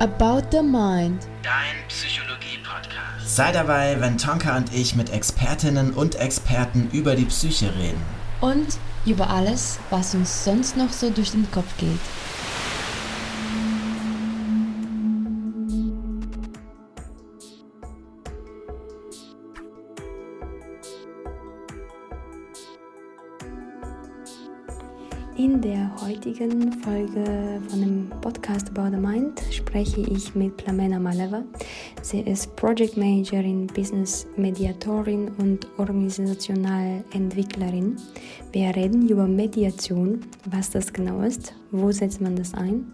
About the Mind. Dein Psychologie-Podcast. Sei dabei, wenn Tonka und ich mit Expertinnen und Experten über die Psyche reden. Und über alles, was uns sonst noch so durch den Kopf geht. Heutigen Folge von dem Podcast About the Mind spreche ich mit Plamena Maleva. Sie ist Project Managerin, Business Mediatorin und organisationale Entwicklerin. Wir reden über Mediation, was das genau ist, wo setzt man das ein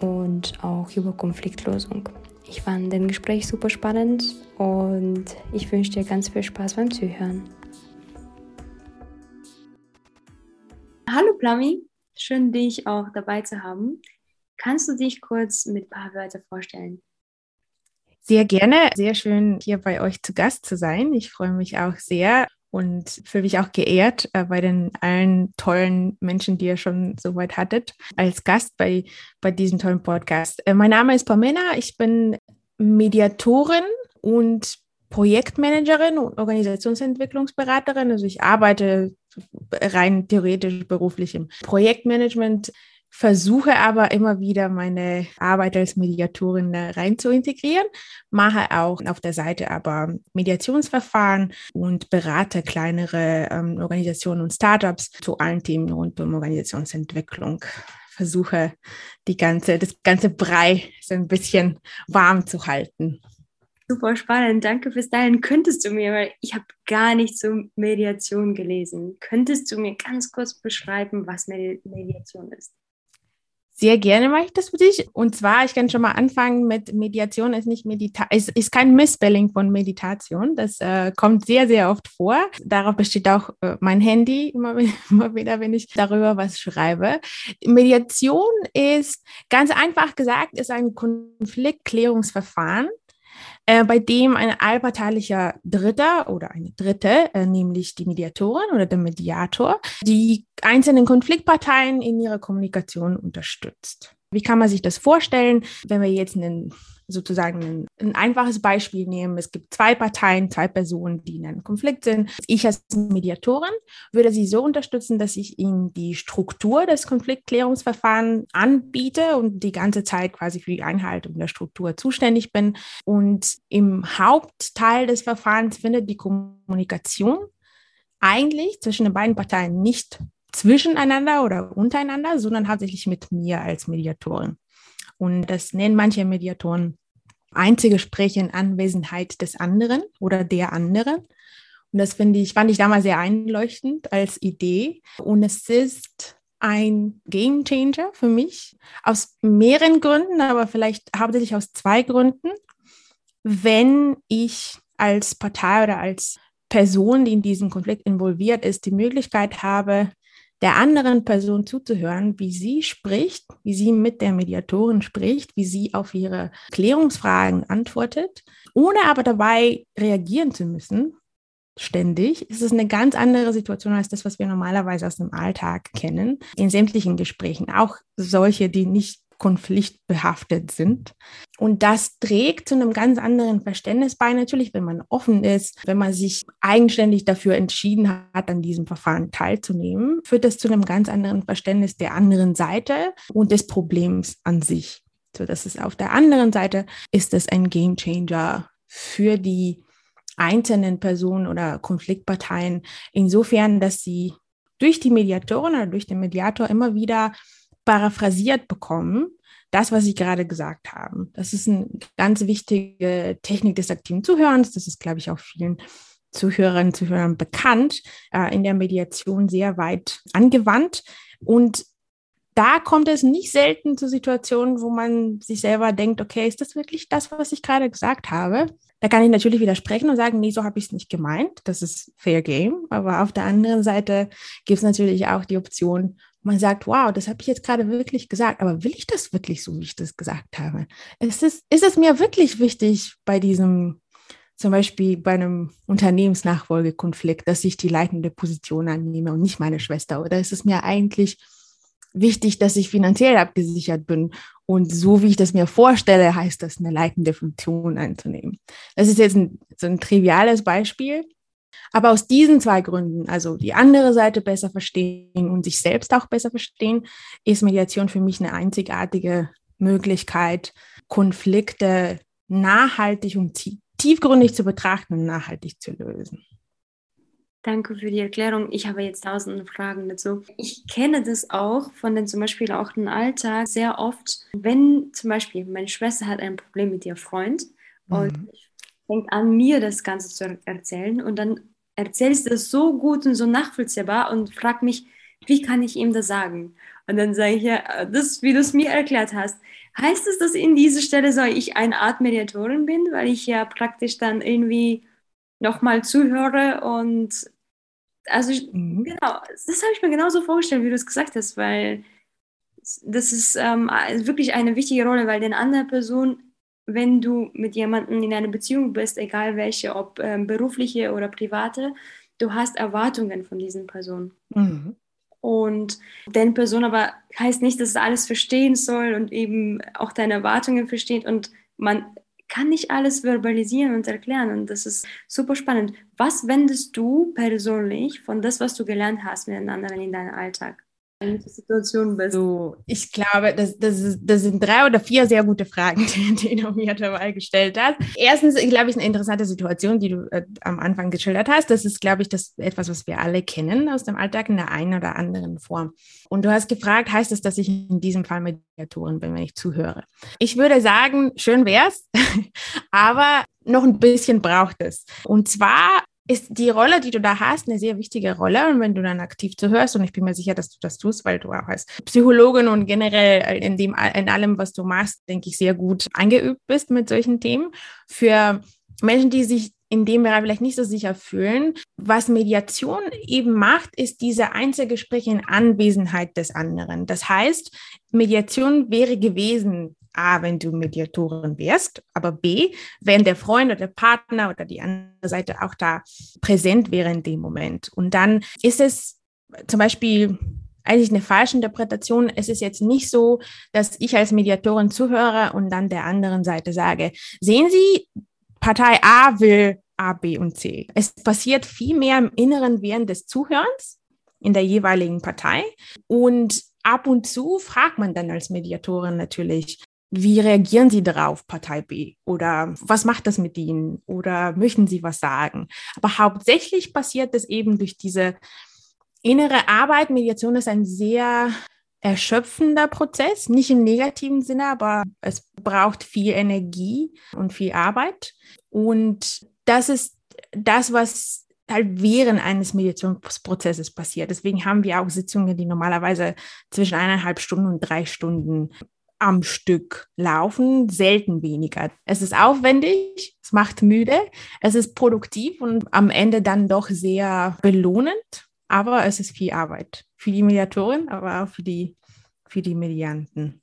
und auch über Konfliktlösung. Ich fand den Gespräch super spannend und ich wünsche dir ganz viel Spaß beim Zuhören. Hallo Plami, schön dich auch dabei zu haben. Kannst du dich kurz mit ein paar Wörtern vorstellen? Sehr gerne, sehr schön hier bei euch zu Gast zu sein. Ich freue mich auch sehr und fühle mich auch geehrt äh, bei den allen tollen Menschen, die ihr schon so weit hattet, als Gast bei, bei diesem tollen Podcast. Äh, mein Name ist Pamela, ich bin Mediatorin und Projektmanagerin und Organisationsentwicklungsberaterin. Also ich arbeite rein theoretisch beruflich im Projektmanagement, versuche aber immer wieder meine Arbeit als Mediatorin rein zu integrieren, mache auch auf der Seite aber Mediationsverfahren und berate kleinere ähm, Organisationen und Startups zu allen Themen rund um Organisationsentwicklung versuche die ganze, das ganze Brei so ein bisschen warm zu halten. Super spannend, danke fürs Teilen. Könntest du mir, weil ich habe gar nicht zur Mediation gelesen, könntest du mir ganz kurz beschreiben, was Mediation ist? Sehr gerne mache ich das für dich. Und zwar, ich kann schon mal anfangen mit Mediation ist nicht Medita ist, ist kein Missspelling von Meditation. Das äh, kommt sehr, sehr oft vor. Darauf besteht auch äh, mein Handy immer, immer wieder, wenn ich darüber was schreibe. Mediation ist ganz einfach gesagt, ist ein Konfliktklärungsverfahren äh, bei dem ein allparteilicher Dritter oder eine Dritte, äh, nämlich die Mediatorin oder der Mediator, die einzelnen Konfliktparteien in ihrer Kommunikation unterstützt. Wie kann man sich das vorstellen, wenn wir jetzt einen sozusagen ein, ein, einfaches Beispiel nehmen. Es gibt zwei Parteien, zwei Personen, die in einem Konflikt sind. Ich als Mediatorin würde sie so unterstützen, dass ich ihnen die Struktur des Konfliktklärungsverfahrens anbiete und die ganze Zeit quasi für die Einhaltung der Struktur zuständig bin. Und im Hauptteil des Verfahrens findet die Kommunikation eigentlich zwischen den beiden Parteien nicht zwischeneinander oder untereinander, sondern hauptsächlich mit mir als Mediatorin. Und das nennen manche Mediatoren Einzelgespräche in Anwesenheit des anderen oder der anderen. Und das finde ich, fand ich damals sehr einleuchtend als Idee. Und es ist ein Game Changer für mich aus mehreren Gründen, aber vielleicht hauptsächlich aus zwei Gründen. Wenn ich als Partei oder als Person, die in diesem Konflikt involviert ist, die Möglichkeit habe, der anderen Person zuzuhören, wie sie spricht, wie sie mit der Mediatorin spricht, wie sie auf ihre Klärungsfragen antwortet, ohne aber dabei reagieren zu müssen, ständig, ist es eine ganz andere Situation als das, was wir normalerweise aus dem Alltag kennen, in sämtlichen Gesprächen, auch solche, die nicht konfliktbehaftet sind. Und das trägt zu einem ganz anderen Verständnis bei, natürlich, wenn man offen ist, wenn man sich eigenständig dafür entschieden hat, an diesem Verfahren teilzunehmen, führt das zu einem ganz anderen Verständnis der anderen Seite und des Problems an sich. So, das ist auf der anderen Seite ist es ein Game Changer für die einzelnen Personen oder Konfliktparteien, insofern, dass sie durch die Mediatorin oder durch den Mediator immer wieder paraphrasiert bekommen, das, was Sie gerade gesagt haben. Das ist eine ganz wichtige Technik des aktiven Zuhörens. Das ist, glaube ich, auch vielen Zuhörerinnen und Zuhörern bekannt, äh, in der Mediation sehr weit angewandt. Und da kommt es nicht selten zu Situationen, wo man sich selber denkt, okay, ist das wirklich das, was ich gerade gesagt habe? Da kann ich natürlich widersprechen und sagen, nee, so habe ich es nicht gemeint. Das ist Fair Game. Aber auf der anderen Seite gibt es natürlich auch die Option, man sagt, wow, das habe ich jetzt gerade wirklich gesagt, aber will ich das wirklich so, wie ich das gesagt habe? Ist es, ist es mir wirklich wichtig bei diesem, zum Beispiel bei einem Unternehmensnachfolgekonflikt, dass ich die leitende Position annehme und nicht meine Schwester? Oder ist es mir eigentlich wichtig, dass ich finanziell abgesichert bin. Und so wie ich das mir vorstelle, heißt das, eine leitende Funktion einzunehmen. Das ist jetzt ein, so ein triviales Beispiel. Aber aus diesen zwei Gründen, also die andere Seite besser verstehen und sich selbst auch besser verstehen, ist Mediation für mich eine einzigartige Möglichkeit, Konflikte nachhaltig und tiefgründig zu betrachten und nachhaltig zu lösen. Danke für die Erklärung. Ich habe jetzt tausende Fragen dazu. Ich kenne das auch von den zum Beispiel auch im Alltag sehr oft, wenn zum Beispiel meine Schwester hat ein Problem mit ihrem Freund mhm. und fängt an, mir das Ganze zu erzählen und dann erzählst du das so gut und so nachvollziehbar und fragt mich, wie kann ich ihm das sagen? Und dann sage ich ja, das, wie du es mir erklärt hast. Heißt es, dass in dieser Stelle so ich eine Art Mediatorin bin, weil ich ja praktisch dann irgendwie nochmal zuhöre und also ich, mhm. genau, das habe ich mir genauso vorgestellt, wie du es gesagt hast, weil das ist ähm, wirklich eine wichtige Rolle, weil den andere Person, wenn du mit jemandem in einer Beziehung bist, egal welche, ob ähm, berufliche oder private, du hast Erwartungen von diesen Personen. Mhm. Und den Person aber heißt nicht, dass es alles verstehen soll und eben auch deine Erwartungen versteht und man kann nicht alles verbalisieren und erklären und das ist super spannend. Was wendest du persönlich von das, was du gelernt hast mit den anderen in deinem Alltag? Situation bist. So, ich glaube, das, das, das sind drei oder vier sehr gute Fragen, die, die du mir dabei gestellt hast. Erstens, glaube ich, eine interessante Situation, die du äh, am Anfang geschildert hast. Das ist, glaube ich, das etwas, was wir alle kennen aus dem Alltag in der einen oder anderen Form. Und du hast gefragt, heißt das, dass ich in diesem Fall Mediatorin bin, wenn ich zuhöre? Ich würde sagen, schön wär's, aber noch ein bisschen braucht es. Und zwar ist die Rolle, die du da hast, eine sehr wichtige Rolle. Und wenn du dann aktiv zuhörst, und ich bin mir sicher, dass du das tust, weil du auch als Psychologin und generell in, dem, in allem, was du machst, denke ich, sehr gut eingeübt bist mit solchen Themen. Für Menschen, die sich in dem Bereich vielleicht nicht so sicher fühlen. Was Mediation eben macht, ist diese Einzelgespräche in Anwesenheit des anderen. Das heißt, Mediation wäre gewesen, A, wenn du Mediatorin wärst, aber B, wenn der Freund oder der Partner oder die andere Seite auch da präsent wäre in dem Moment. Und dann ist es zum Beispiel eigentlich eine falsche Interpretation. Es ist jetzt nicht so, dass ich als Mediatorin zuhöre und dann der anderen Seite sage, sehen Sie, Partei A will A, B und C. Es passiert viel mehr im Inneren während des Zuhörens in der jeweiligen Partei. Und ab und zu fragt man dann als Mediatorin natürlich, wie reagieren Sie darauf, Partei B? Oder was macht das mit Ihnen? Oder möchten Sie was sagen? Aber hauptsächlich passiert es eben durch diese innere Arbeit. Mediation ist ein sehr erschöpfender Prozess, nicht im negativen Sinne, aber es braucht viel Energie und viel Arbeit. Und das ist das, was halt während eines Meditationsprozesses passiert. Deswegen haben wir auch Sitzungen, die normalerweise zwischen eineinhalb Stunden und drei Stunden am Stück laufen, selten weniger. Es ist aufwendig, es macht müde, es ist produktiv und am Ende dann doch sehr belohnend, aber es ist viel Arbeit für die Mediatorin, aber auch für die, für die Medianten.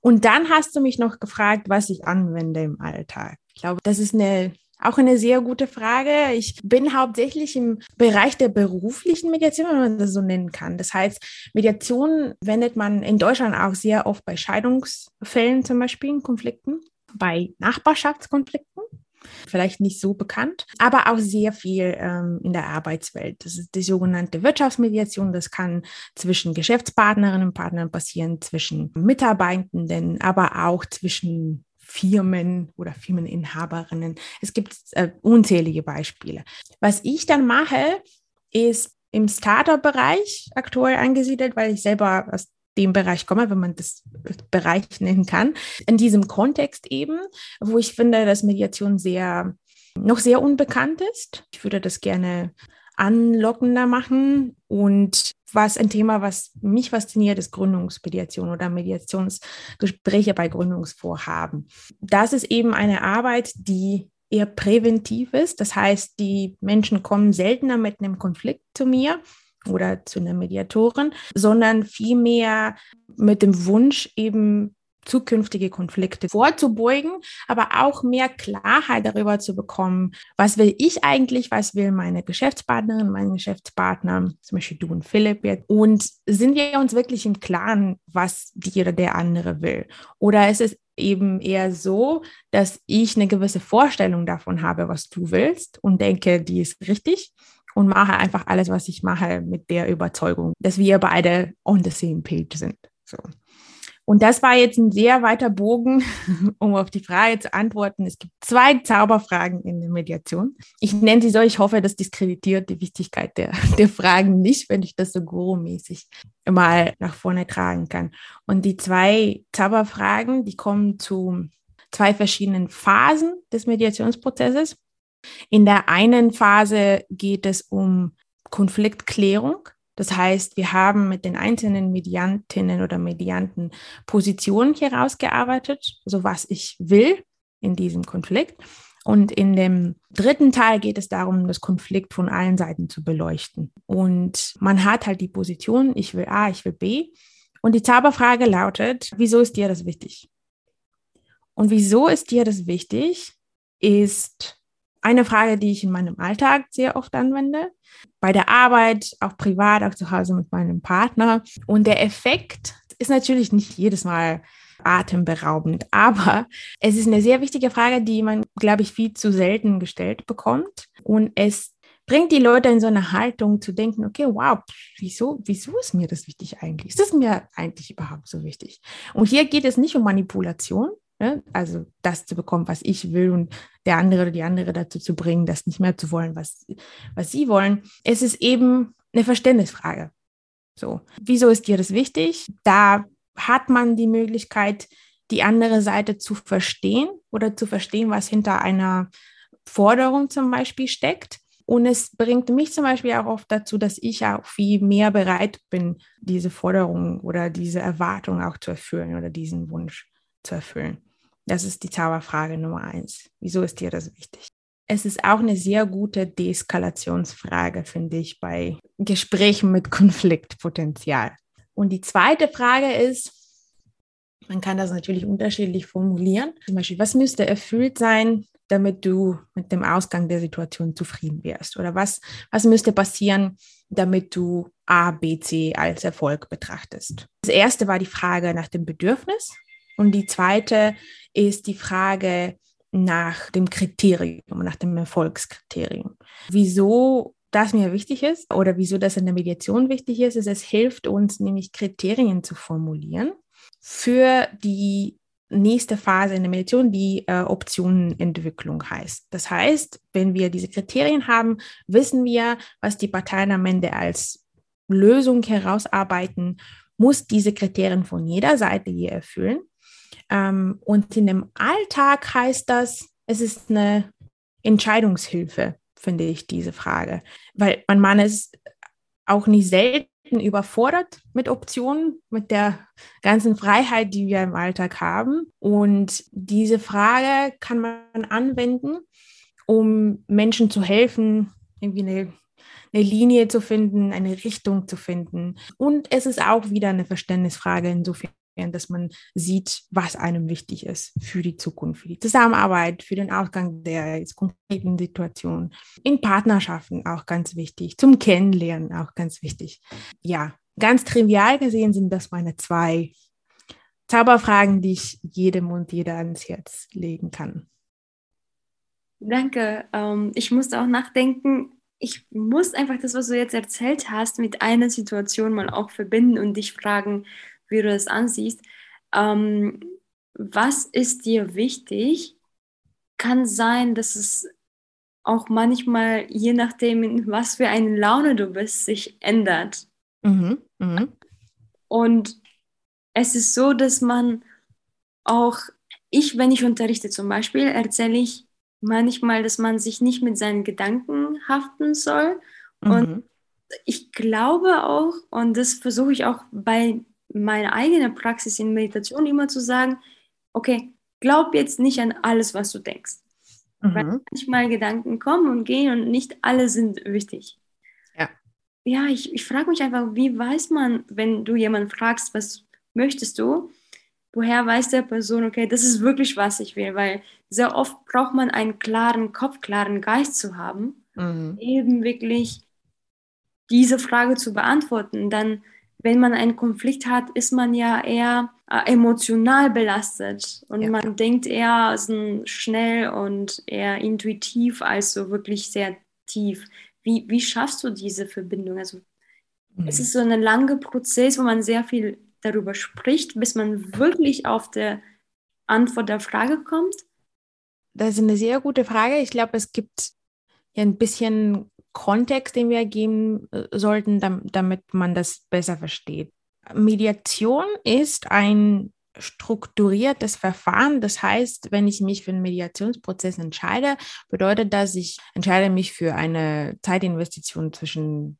Und dann hast du mich noch gefragt, was ich anwende im Alltag. Ich glaube, das ist eine auch eine sehr gute Frage. Ich bin hauptsächlich im Bereich der beruflichen Mediation, wenn man das so nennen kann. Das heißt, Mediation wendet man in Deutschland auch sehr oft bei Scheidungsfällen zum Beispiel, in Konflikten, bei Nachbarschaftskonflikten vielleicht nicht so bekannt, aber auch sehr viel ähm, in der Arbeitswelt. Das ist die sogenannte Wirtschaftsmediation. Das kann zwischen Geschäftspartnerinnen und Partnern passieren, zwischen Mitarbeitenden, aber auch zwischen Firmen oder Firmeninhaberinnen. Es gibt äh, unzählige Beispiele. Was ich dann mache, ist im Startup-Bereich aktuell angesiedelt, weil ich selber aus dem Bereich komme, wenn man das Bereich nennen kann. In diesem Kontext eben, wo ich finde, dass Mediation sehr noch sehr unbekannt ist. Ich würde das gerne anlockender machen. Und was ein Thema, was mich fasziniert, ist Gründungsmediation oder Mediationsgespräche bei Gründungsvorhaben. Das ist eben eine Arbeit, die eher präventiv ist. Das heißt, die Menschen kommen seltener mit einem Konflikt zu mir oder zu einer Mediatorin, sondern vielmehr mit dem Wunsch, eben zukünftige Konflikte vorzubeugen, aber auch mehr Klarheit darüber zu bekommen, was will ich eigentlich, was will meine Geschäftspartnerin, mein Geschäftspartner, zum Beispiel du und Philipp jetzt, und sind wir uns wirklich im Klaren, was die oder der andere will? Oder ist es eben eher so, dass ich eine gewisse Vorstellung davon habe, was du willst und denke, die ist richtig und mache einfach alles, was ich mache, mit der Überzeugung, dass wir beide on the same page sind. So. Und das war jetzt ein sehr weiter Bogen, um auf die Frage zu antworten. Es gibt zwei Zauberfragen in der Mediation. Ich nenne sie so, ich hoffe, das diskreditiert die Wichtigkeit der, der Fragen nicht, wenn ich das so guru-mäßig mal nach vorne tragen kann. Und die zwei Zauberfragen, die kommen zu zwei verschiedenen Phasen des Mediationsprozesses. In der einen Phase geht es um Konfliktklärung. Das heißt, wir haben mit den einzelnen Mediantinnen oder Medianten Positionen herausgearbeitet, also was ich will in diesem Konflikt. Und in dem dritten Teil geht es darum, das Konflikt von allen Seiten zu beleuchten. Und man hat halt die Position, ich will A, ich will B. Und die Zauberfrage lautet, wieso ist dir das wichtig? Und wieso ist dir das wichtig, ist eine Frage, die ich in meinem Alltag sehr oft anwende. Bei der Arbeit, auch privat, auch zu Hause mit meinem Partner. Und der Effekt ist natürlich nicht jedes Mal atemberaubend, aber es ist eine sehr wichtige Frage, die man, glaube ich, viel zu selten gestellt bekommt. Und es bringt die Leute in so eine Haltung zu denken, okay, wow, wieso, wieso ist mir das wichtig eigentlich? Ist das mir eigentlich überhaupt so wichtig? Und hier geht es nicht um Manipulation, Ne? Also das zu bekommen, was ich will und der andere oder die andere dazu zu bringen, das nicht mehr zu wollen, was, was sie wollen. Es ist eben eine Verständnisfrage. So, wieso ist dir das wichtig? Da hat man die Möglichkeit, die andere Seite zu verstehen oder zu verstehen, was hinter einer Forderung zum Beispiel steckt. Und es bringt mich zum Beispiel auch oft dazu, dass ich auch viel mehr bereit bin, diese Forderung oder diese Erwartung auch zu erfüllen oder diesen Wunsch zu erfüllen. Das ist die Zauberfrage Nummer eins. Wieso ist dir das wichtig? Es ist auch eine sehr gute Deeskalationsfrage, finde ich, bei Gesprächen mit Konfliktpotenzial. Und die zweite Frage ist, man kann das natürlich unterschiedlich formulieren. Zum Beispiel, was müsste erfüllt sein, damit du mit dem Ausgang der Situation zufrieden wärst? Oder was, was müsste passieren, damit du A, B, C als Erfolg betrachtest? Das erste war die Frage nach dem Bedürfnis. Und die zweite ist die Frage nach dem Kriterium, nach dem Erfolgskriterium. Wieso das mir wichtig ist oder wieso das in der Mediation wichtig ist, ist, es hilft uns nämlich Kriterien zu formulieren für die nächste Phase in der Mediation, die äh, Optionenentwicklung heißt. Das heißt, wenn wir diese Kriterien haben, wissen wir, was die Parteien am Ende als Lösung herausarbeiten, muss diese Kriterien von jeder Seite je erfüllen. Ähm, und in dem Alltag heißt das, es ist eine Entscheidungshilfe, finde ich, diese Frage. Weil man, man ist auch nicht selten überfordert mit Optionen, mit der ganzen Freiheit, die wir im Alltag haben. Und diese Frage kann man anwenden, um Menschen zu helfen, irgendwie eine, eine Linie zu finden, eine Richtung zu finden. Und es ist auch wieder eine Verständnisfrage insofern dass man sieht, was einem wichtig ist für die Zukunft, für die Zusammenarbeit, für den Ausgang der konkreten Situation. In Partnerschaften auch ganz wichtig, zum Kennenlernen auch ganz wichtig. Ja, ganz trivial gesehen sind das meine zwei Zauberfragen, die ich jedem und jeder ans Herz legen kann. Danke. Ähm, ich musste auch nachdenken, ich muss einfach das, was du jetzt erzählt hast, mit einer Situation mal auch verbinden und dich fragen, wie du das ansiehst. Ähm, was ist dir wichtig? Kann sein, dass es auch manchmal, je nachdem, in was für eine Laune du bist, sich ändert. Mhm, mh. Und es ist so, dass man auch, ich, wenn ich unterrichte zum Beispiel, erzähle ich manchmal, dass man sich nicht mit seinen Gedanken haften soll. Mhm. Und ich glaube auch, und das versuche ich auch bei meine eigene Praxis in Meditation immer zu sagen, okay, glaub jetzt nicht an alles, was du denkst. Mhm. Weil manchmal Gedanken kommen und gehen und nicht alle sind wichtig. Ja, ja ich, ich frage mich einfach, wie weiß man, wenn du jemanden fragst, was möchtest du, woher weiß der Person, okay, das ist wirklich, was ich will, weil sehr oft braucht man einen klaren Kopf, klaren Geist zu haben, mhm. eben wirklich diese Frage zu beantworten. Dann, wenn man einen Konflikt hat, ist man ja eher äh, emotional belastet und ja. man denkt eher so schnell und eher intuitiv als so wirklich sehr tief. Wie, wie schaffst du diese Verbindung? Also mhm. es ist so ein langer Prozess, wo man sehr viel darüber spricht, bis man wirklich auf der Antwort der Frage kommt? Das ist eine sehr gute Frage. Ich glaube, es gibt ja ein bisschen Kontext, den wir geben äh, sollten, damit man das besser versteht. Mediation ist ein strukturiertes Verfahren. Das heißt, wenn ich mich für einen Mediationsprozess entscheide, bedeutet das, ich entscheide mich für eine Zeitinvestition zwischen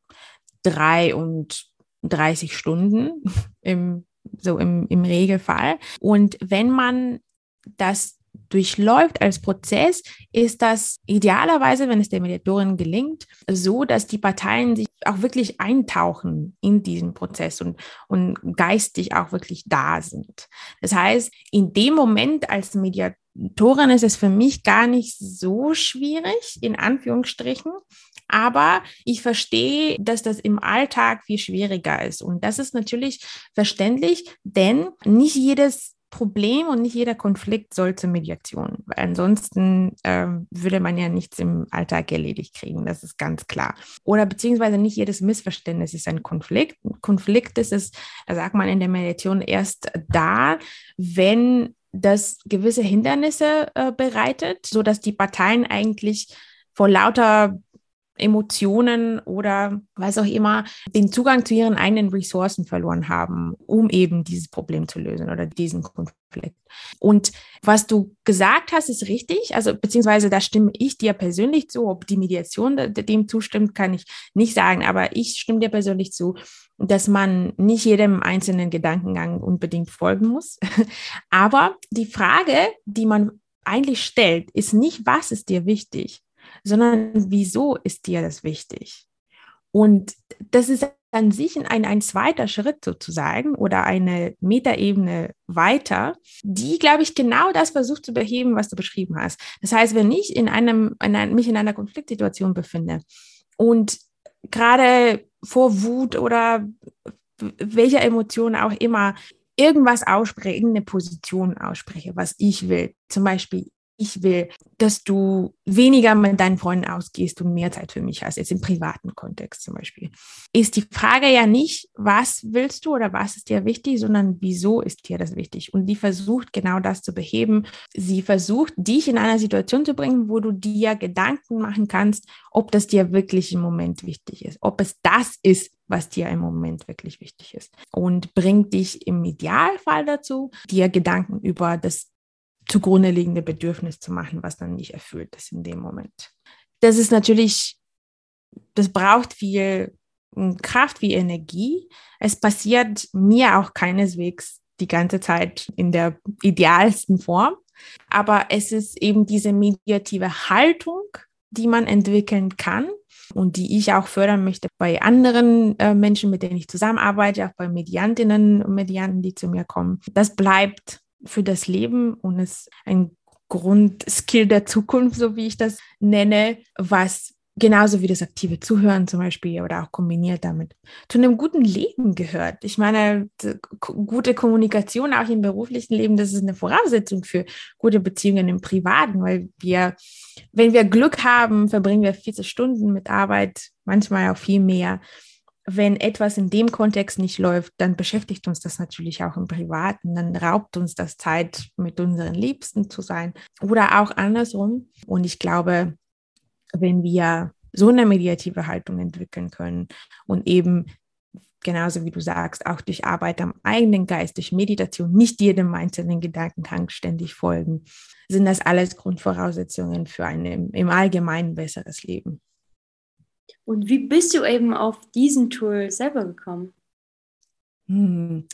drei und 30 Stunden im, so im, im Regelfall. Und wenn man das durchläuft als Prozess, ist das idealerweise, wenn es der Mediatorin gelingt, so, dass die Parteien sich auch wirklich eintauchen in diesen Prozess und, und geistig auch wirklich da sind. Das heißt, in dem Moment als Mediatorin ist es für mich gar nicht so schwierig, in Anführungsstrichen, aber ich verstehe, dass das im Alltag viel schwieriger ist. Und das ist natürlich verständlich, denn nicht jedes Problem und nicht jeder Konflikt soll zur Mediation, weil ansonsten ähm, würde man ja nichts im Alltag erledigt kriegen, das ist ganz klar. Oder beziehungsweise nicht jedes Missverständnis ist ein Konflikt. Konflikt ist es, da sagt man in der Mediation erst da, wenn das gewisse Hindernisse äh, bereitet, sodass die Parteien eigentlich vor lauter Emotionen oder was auch immer den Zugang zu ihren eigenen Ressourcen verloren haben, um eben dieses Problem zu lösen oder diesen Konflikt. Und was du gesagt hast, ist richtig, also beziehungsweise da stimme ich dir persönlich zu, ob die Mediation dem zustimmt, kann ich nicht sagen, aber ich stimme dir persönlich zu, dass man nicht jedem einzelnen Gedankengang unbedingt folgen muss. aber die Frage, die man eigentlich stellt, ist nicht, was ist dir wichtig, sondern wieso ist dir das wichtig? Und das ist an sich ein, ein zweiter Schritt sozusagen oder eine Metaebene weiter, die, glaube ich, genau das versucht zu beheben, was du beschrieben hast. Das heißt, wenn ich in einem, in einem, mich in einer Konfliktsituation befinde und gerade vor Wut oder welcher Emotion auch immer irgendwas ausspreche, irgendeine Position ausspreche, was ich will, zum Beispiel ich will, dass du weniger mit deinen Freunden ausgehst und mehr Zeit für mich hast, jetzt im privaten Kontext zum Beispiel, ist die Frage ja nicht, was willst du oder was ist dir wichtig, sondern wieso ist dir das wichtig? Und die versucht genau das zu beheben. Sie versucht, dich in eine Situation zu bringen, wo du dir Gedanken machen kannst, ob das dir wirklich im Moment wichtig ist, ob es das ist, was dir im Moment wirklich wichtig ist. Und bringt dich im Idealfall dazu, dir Gedanken über das zugrunde liegende Bedürfnis zu machen, was dann nicht erfüllt ist in dem Moment. Das ist natürlich, das braucht viel hm, Kraft wie Energie. Es passiert mir auch keineswegs die ganze Zeit in der idealsten Form, aber es ist eben diese mediative Haltung, die man entwickeln kann und die ich auch fördern möchte bei anderen äh, Menschen, mit denen ich zusammenarbeite, auch bei Mediantinnen und Medianten, die zu mir kommen. Das bleibt für das Leben und ist ein Grundskill der Zukunft, so wie ich das nenne, was genauso wie das aktive Zuhören zum Beispiel oder auch kombiniert damit zu einem guten Leben gehört. Ich meine, gute Kommunikation auch im beruflichen Leben, das ist eine Voraussetzung für gute Beziehungen im Privaten, weil wir, wenn wir Glück haben, verbringen wir 40 Stunden mit Arbeit, manchmal auch viel mehr wenn etwas in dem Kontext nicht läuft, dann beschäftigt uns das natürlich auch im Privaten, dann raubt uns das Zeit, mit unseren Liebsten zu sein oder auch andersrum. Und ich glaube, wenn wir so eine mediative Haltung entwickeln können und eben genauso wie du sagst, auch durch Arbeit am eigenen Geist, durch Meditation, nicht jedem einzelnen Gedankengang ständig folgen, sind das alles Grundvoraussetzungen für ein im Allgemeinen besseres Leben. Und wie bist du eben auf diesen Tool selber gekommen? Hm,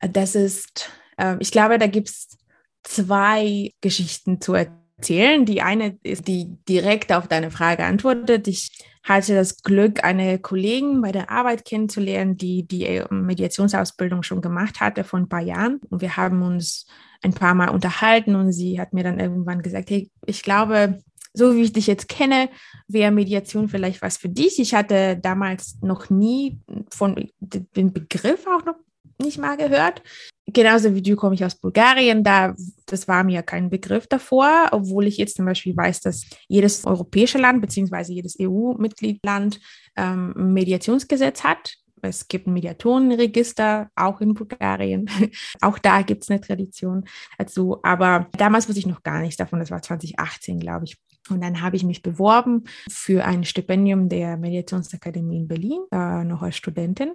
das ist, äh, ich glaube, da gibt es zwei Geschichten zu erzählen. Die eine ist, die direkt auf deine Frage antwortet. Ich hatte das Glück, eine Kollegin bei der Arbeit kennenzulernen, die die äh, Mediationsausbildung schon gemacht hatte vor ein paar Jahren. Und wir haben uns ein paar Mal unterhalten und sie hat mir dann irgendwann gesagt, hey, ich glaube, so wie ich dich jetzt kenne, wäre Mediation vielleicht was für dich. Ich hatte damals noch nie von den Begriff auch noch nicht mal gehört. Genauso wie du komme ich aus Bulgarien, da das war mir kein Begriff davor, obwohl ich jetzt zum Beispiel weiß, dass jedes europäische Land beziehungsweise jedes EU-Mitgliedland ähm, ein Mediationsgesetz hat. Es gibt ein Mediatorenregister, auch in Bulgarien. auch da gibt es eine Tradition dazu. Aber damals wusste ich noch gar nichts davon. Das war 2018, glaube ich. Und dann habe ich mich beworben für ein Stipendium der Mediationsakademie in Berlin, äh, noch als Studentin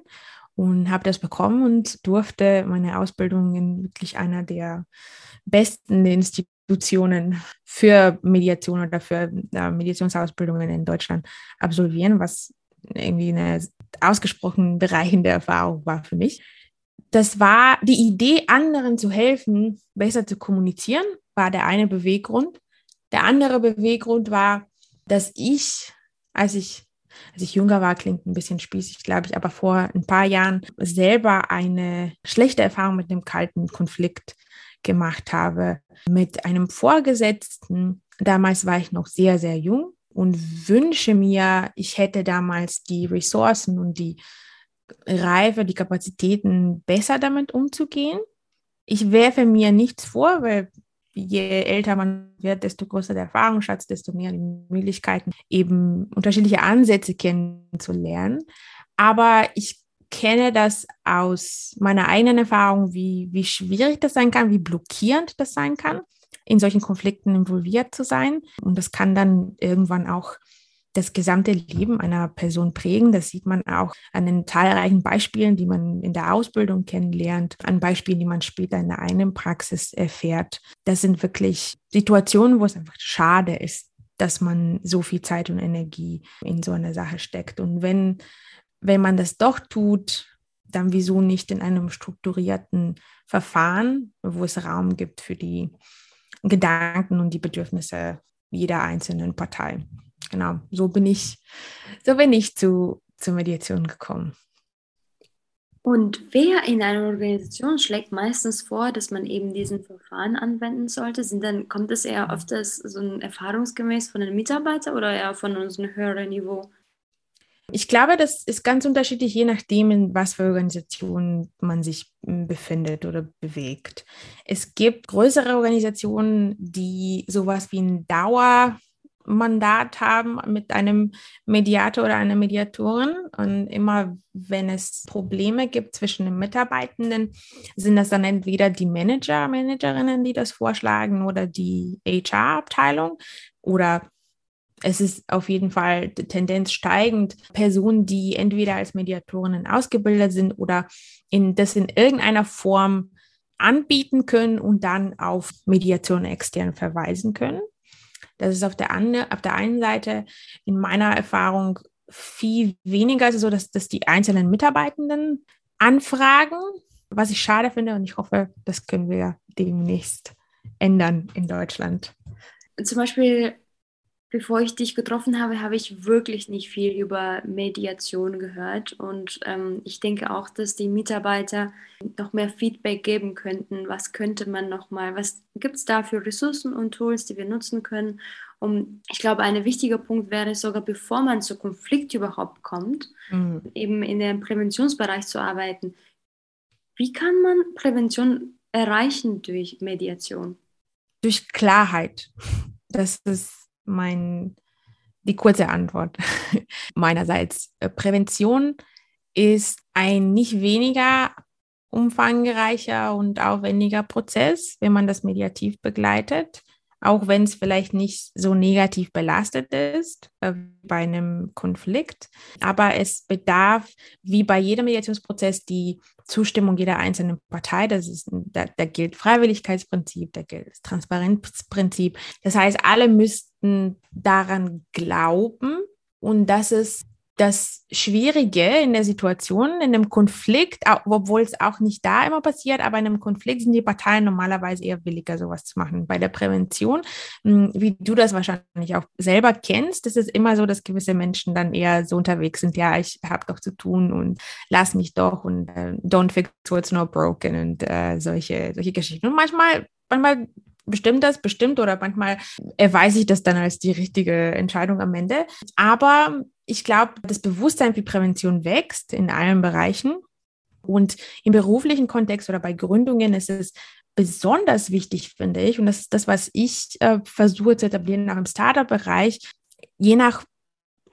und habe das bekommen und durfte meine Ausbildung in wirklich einer der besten Institutionen für Mediation oder für äh, Mediationsausbildungen in Deutschland absolvieren, was irgendwie eine ausgesprochen bereichende Erfahrung war für mich. Das war die Idee, anderen zu helfen, besser zu kommunizieren, war der eine Beweggrund. Der andere Beweggrund war, dass ich, als ich als ich jünger war, klingt ein bisschen spießig, glaube ich, aber vor ein paar Jahren selber eine schlechte Erfahrung mit einem kalten Konflikt gemacht habe mit einem Vorgesetzten. Damals war ich noch sehr, sehr jung und wünsche mir, ich hätte damals die Ressourcen und die Reife, die Kapazitäten, besser damit umzugehen. Ich werfe mir nichts vor, weil je älter man wird, desto größer der Erfahrungsschatz, desto mehr die Möglichkeiten, eben unterschiedliche Ansätze kennenzulernen. Aber ich kenne das aus meiner eigenen Erfahrung, wie, wie schwierig das sein kann, wie blockierend das sein kann, in solchen Konflikten involviert zu sein. Und das kann dann irgendwann auch das gesamte Leben einer Person prägen. Das sieht man auch an den zahlreichen Beispielen, die man in der Ausbildung kennenlernt, an Beispielen, die man später in der eigenen Praxis erfährt. Das sind wirklich Situationen, wo es einfach schade ist, dass man so viel Zeit und Energie in so eine Sache steckt. Und wenn, wenn man das doch tut, dann wieso nicht in einem strukturierten Verfahren, wo es Raum gibt für die Gedanken und die Bedürfnisse jeder einzelnen Partei genau, so bin ich, so bin ich zu, zur Mediation gekommen. Und wer in einer Organisation schlägt meistens vor, dass man eben diesen Verfahren anwenden sollte? Sind dann, kommt es eher öfters so ein erfahrungsgemäß von den Mitarbeitern oder eher von unserem höheren Niveau? Ich glaube, das ist ganz unterschiedlich, je nachdem, in was für Organisationen man sich hm, befindet oder bewegt. Es gibt größere Organisationen, die sowas wie ein Dauer Mandat haben mit einem Mediator oder einer Mediatorin. Und immer wenn es Probleme gibt zwischen den Mitarbeitenden, sind das dann entweder die Manager, Managerinnen, die das vorschlagen oder die HR-Abteilung oder es ist auf jeden Fall Tendenz steigend, Personen, die entweder als Mediatorinnen ausgebildet sind oder in, das in irgendeiner Form anbieten können und dann auf Mediation extern verweisen können. Das ist auf der, ande, auf der einen Seite in meiner Erfahrung viel weniger so, dass, dass die einzelnen Mitarbeitenden anfragen, was ich schade finde und ich hoffe, das können wir demnächst ändern in Deutschland. Zum Beispiel bevor ich dich getroffen habe, habe ich wirklich nicht viel über Mediation gehört. Und ähm, ich denke auch, dass die Mitarbeiter noch mehr Feedback geben könnten. Was könnte man noch mal, was gibt es da für Ressourcen und Tools, die wir nutzen können? Um, ich glaube, ein wichtiger Punkt wäre sogar, bevor man zu Konflikt überhaupt kommt, mhm. eben in dem Präventionsbereich zu arbeiten. Wie kann man Prävention erreichen durch Mediation? Durch Klarheit. Das ist mein, die kurze Antwort meinerseits. Äh, Prävention ist ein nicht weniger umfangreicher und aufwendiger Prozess, wenn man das mediativ begleitet auch wenn es vielleicht nicht so negativ belastet ist äh, bei einem Konflikt. Aber es bedarf, wie bei jedem Mediationsprozess, die Zustimmung jeder einzelnen Partei. Das ist, da, da gilt Freiwilligkeitsprinzip, da gilt das Transparenzprinzip. Das heißt, alle müssten daran glauben und dass es das Schwierige in der Situation, in einem Konflikt, obwohl es auch nicht da immer passiert, aber in einem Konflikt sind die Parteien normalerweise eher williger, sowas zu machen. Bei der Prävention, hm, wie du das wahrscheinlich auch selber kennst, ist es immer so, dass gewisse Menschen dann eher so unterwegs sind, ja, ich habe doch zu tun und lass mich doch und äh, don't fix what's not broken und äh, solche, solche Geschichten. Und manchmal, manchmal bestimmt das, bestimmt oder manchmal erweise ich das dann als die richtige Entscheidung am Ende. Aber ich glaube, das Bewusstsein für Prävention wächst in allen Bereichen. Und im beruflichen Kontext oder bei Gründungen ist es besonders wichtig, finde ich. Und das ist das, was ich äh, versuche zu etablieren, auch im Startup-Bereich. Je nach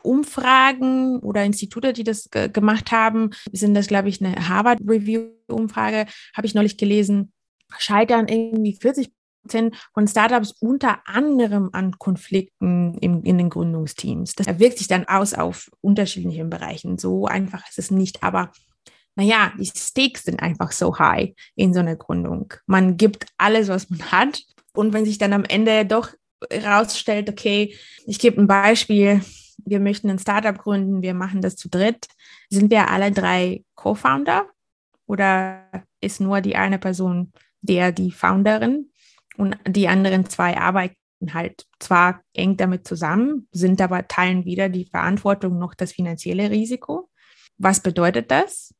Umfragen oder Institute, die das gemacht haben, sind das, glaube ich, eine Harvard-Review-Umfrage, habe ich neulich gelesen, scheitern irgendwie 40 Prozent von Startups unter anderem an Konflikten im, in den Gründungsteams. Das wirkt sich dann aus auf unterschiedlichen Bereichen. So einfach ist es nicht, aber naja, die Stakes sind einfach so high in so einer Gründung. Man gibt alles, was man hat. Und wenn sich dann am Ende doch herausstellt, okay, ich gebe ein Beispiel, wir möchten ein Startup gründen, wir machen das zu dritt, sind wir alle drei Co-Founder oder ist nur die eine Person der die Founderin? Und die anderen zwei arbeiten halt zwar eng damit zusammen, sind aber teilen wieder die Verantwortung noch das finanzielle Risiko. Was bedeutet das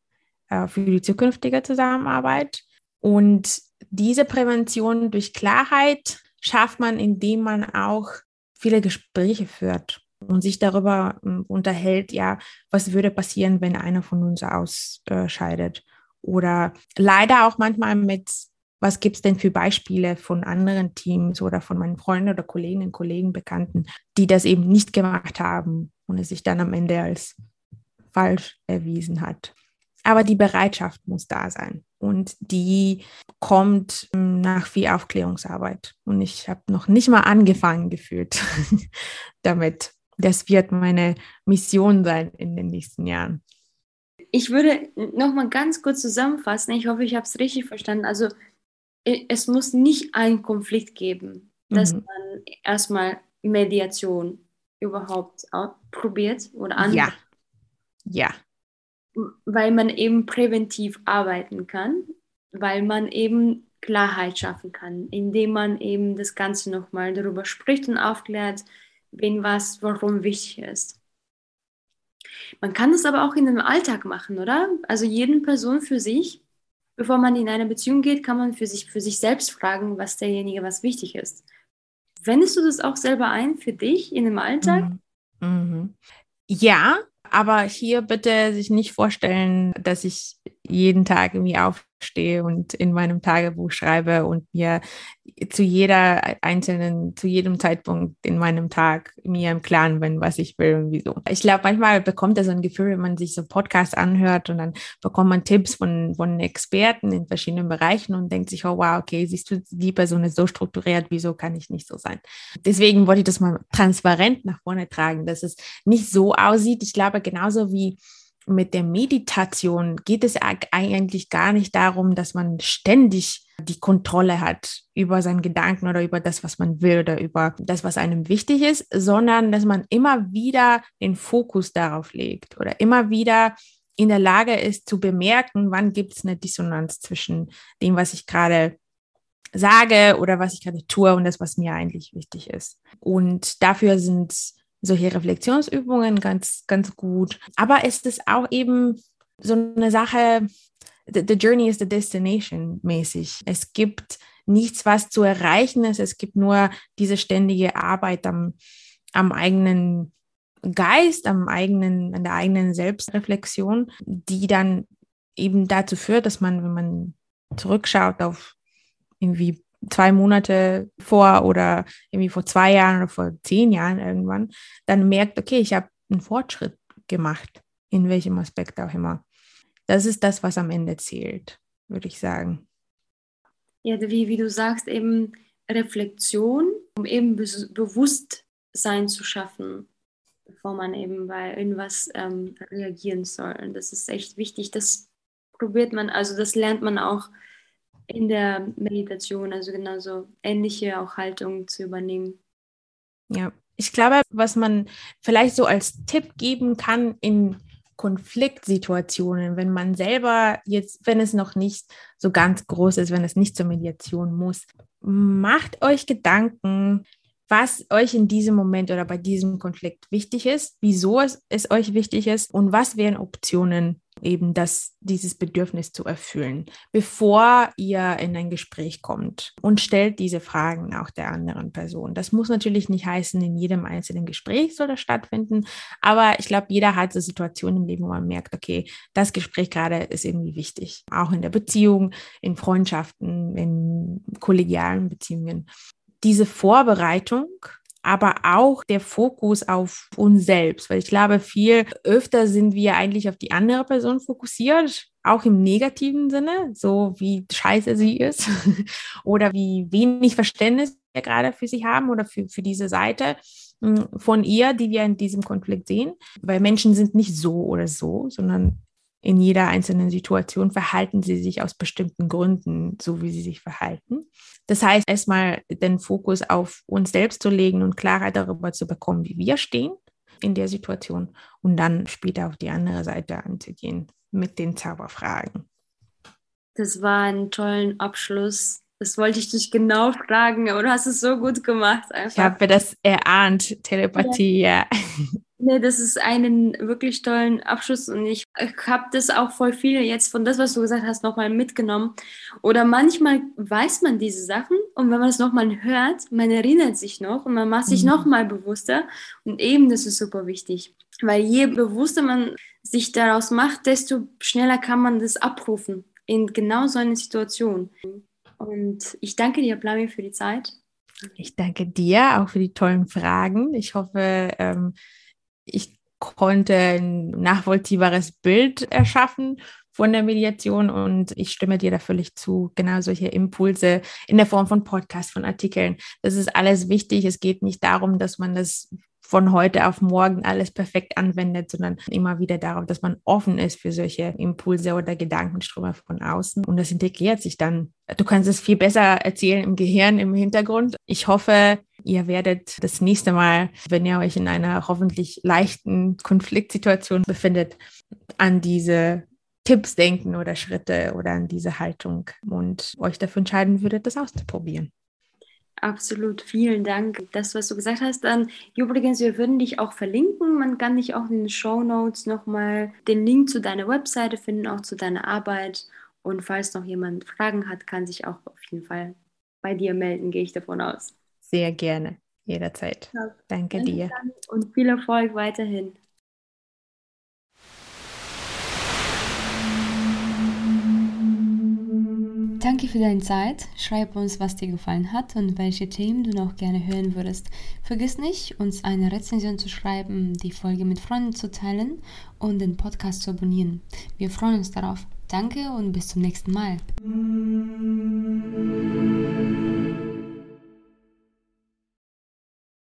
äh, für die zukünftige Zusammenarbeit? Und diese Prävention durch Klarheit schafft man, indem man auch viele Gespräche führt und sich darüber äh, unterhält, ja, was würde passieren, wenn einer von uns ausscheidet. Oder leider auch manchmal mit was gibt es denn für Beispiele von anderen Teams oder von meinen Freunden oder Kolleginnen, Kollegen, Bekannten, die das eben nicht gemacht haben und es sich dann am Ende als falsch erwiesen hat. Aber die Bereitschaft muss da sein und die kommt hm, nach viel Aufklärungsarbeit. Und ich habe noch nicht mal angefangen gefühlt damit. Das wird meine Mission sein in den nächsten Jahren. Ich würde noch mal ganz kurz zusammenfassen. Ich hoffe, ich habe es richtig verstanden. Also es muss nicht einen Konflikt geben, dass mhm. man erstmal Mediation überhaupt probiert oder an. Ja. Ja. Weil man eben präventiv arbeiten kann, weil man eben Klarheit schaffen kann, indem man eben das Ganze nochmal darüber spricht und aufklärt, wen was, warum wichtig ist. Man kann das aber auch in dem Alltag machen, oder? Also jeden Person für sich bevor man in eine Beziehung geht, kann man für sich, für sich selbst fragen, was derjenige, was wichtig ist. Wendest du das auch selber ein für dich in dem Alltag? Mhm. Mhm. Ja, aber hier bitte sich nicht vorstellen, dass ich jeden Tag irgendwie aufstehe und in meinem Tagebuch schreibe und mir zu jeder einzelnen, zu jedem Zeitpunkt in meinem Tag mir im Klaren bin, was ich will und wieso. Ich glaube, manchmal bekommt er so ein Gefühl, wenn man sich so Podcasts anhört und dann bekommt man Tipps von, von Experten in verschiedenen Bereichen und denkt sich, oh wow, okay, siehst du, die Person ist so strukturiert, wieso kann ich nicht so sein? Deswegen wollte ich das mal transparent nach vorne tragen, dass es nicht so aussieht. Ich glaube, genauso wie mit der Meditation geht es eigentlich gar nicht darum, dass man ständig die Kontrolle hat über seinen Gedanken oder über das, was man will oder über das, was einem wichtig ist, sondern dass man immer wieder den Fokus darauf legt oder immer wieder in der Lage ist zu bemerken, wann gibt es eine Dissonanz zwischen dem, was ich gerade sage oder was ich gerade tue und das, was mir eigentlich wichtig ist. Und dafür sind solche Reflexionsübungen ganz, ganz gut. Aber es ist auch eben so eine Sache, the, the journey is the destination mäßig. Es gibt nichts, was zu erreichen ist. Es gibt nur diese ständige Arbeit am, am eigenen Geist, am eigenen, an der eigenen Selbstreflexion, die dann eben dazu führt, dass man, wenn man zurückschaut auf irgendwie zwei Monate vor oder irgendwie vor zwei Jahren oder vor zehn Jahren irgendwann, dann merkt, okay, ich habe einen Fortschritt gemacht, in welchem Aspekt auch immer. Das ist das, was am Ende zählt, würde ich sagen. Ja, wie, wie du sagst, eben Reflexion, um eben Be Bewusstsein zu schaffen, bevor man eben bei irgendwas ähm, reagieren soll. Und das ist echt wichtig. Das probiert man, also das lernt man auch in der Meditation, also genauso ähnliche auch Haltung zu übernehmen. Ja, Ich glaube, was man vielleicht so als Tipp geben kann in Konfliktsituationen, wenn man selber jetzt, wenn es noch nicht so ganz groß ist, wenn es nicht zur Mediation muss, macht euch Gedanken, was euch in diesem Moment oder bei diesem Konflikt wichtig ist, wieso es, es euch wichtig ist und was wären Optionen, eben das, dieses Bedürfnis zu erfüllen, bevor ihr in ein Gespräch kommt und stellt diese Fragen auch der anderen Person. Das muss natürlich nicht heißen, in jedem einzelnen Gespräch soll das stattfinden, aber ich glaube, jeder hat so Situationen im Leben, wo man merkt, okay, das Gespräch gerade ist irgendwie wichtig, auch in der Beziehung, in Freundschaften, in kollegialen Beziehungen diese Vorbereitung, aber auch der Fokus auf uns selbst, weil ich glaube, viel öfter sind wir eigentlich auf die andere Person fokussiert, auch im negativen Sinne, so wie scheiße sie ist oder wie wenig Verständnis wir gerade für sie haben oder für, für diese Seite hm, von ihr, die wir in diesem Konflikt sehen, weil Menschen sind nicht so oder so, sondern in jeder einzelnen Situation verhalten sie sich aus bestimmten Gründen so, wie sie sich verhalten. Das heißt, erstmal den Fokus auf uns selbst zu legen und Klarheit darüber zu bekommen, wie wir stehen in der Situation und dann später auf die andere Seite anzugehen mit den Zauberfragen. Das war ein toller Abschluss. Das wollte ich dich genau fragen, aber du hast es so gut gemacht. Einfach. Ich habe das erahnt, Telepathie, ja. ja. Nee, das ist einen wirklich tollen Abschluss und ich, ich habe das auch voll viel jetzt von das, was du gesagt hast, nochmal mitgenommen. Oder manchmal weiß man diese Sachen und wenn man es nochmal hört, man erinnert sich noch und man macht sich mhm. nochmal bewusster und eben das ist super wichtig, weil je bewusster man sich daraus macht, desto schneller kann man das abrufen in genau so einer Situation. Und ich danke dir, Blami, für die Zeit. Ich danke dir auch für die tollen Fragen. Ich hoffe, ähm, ich konnte ein nachvollziehbares Bild erschaffen von der Mediation und ich stimme dir da völlig zu. Genau solche Impulse in der Form von Podcasts, von Artikeln. Das ist alles wichtig. Es geht nicht darum, dass man das von heute auf morgen alles perfekt anwendet, sondern immer wieder darauf, dass man offen ist für solche Impulse oder Gedankenströme von außen. Und das integriert sich dann. Du kannst es viel besser erzählen im Gehirn, im Hintergrund. Ich hoffe, ihr werdet das nächste Mal, wenn ihr euch in einer hoffentlich leichten Konfliktsituation befindet, an diese Tipps denken oder Schritte oder an diese Haltung und euch dafür entscheiden würdet, das auszuprobieren. Absolut, vielen Dank. Das, was du gesagt hast, dann übrigens, wir würden dich auch verlinken. Man kann dich auch in den Show Notes nochmal den Link zu deiner Webseite finden, auch zu deiner Arbeit. Und falls noch jemand Fragen hat, kann sich auch auf jeden Fall bei dir melden, gehe ich davon aus. Sehr gerne, jederzeit. Ja. Danke, Danke dir. Und viel Erfolg weiterhin. Danke für deine Zeit. Schreib uns, was dir gefallen hat und welche Themen du noch gerne hören würdest. Vergiss nicht, uns eine Rezension zu schreiben, die Folge mit Freunden zu teilen und den Podcast zu abonnieren. Wir freuen uns darauf. Danke und bis zum nächsten Mal.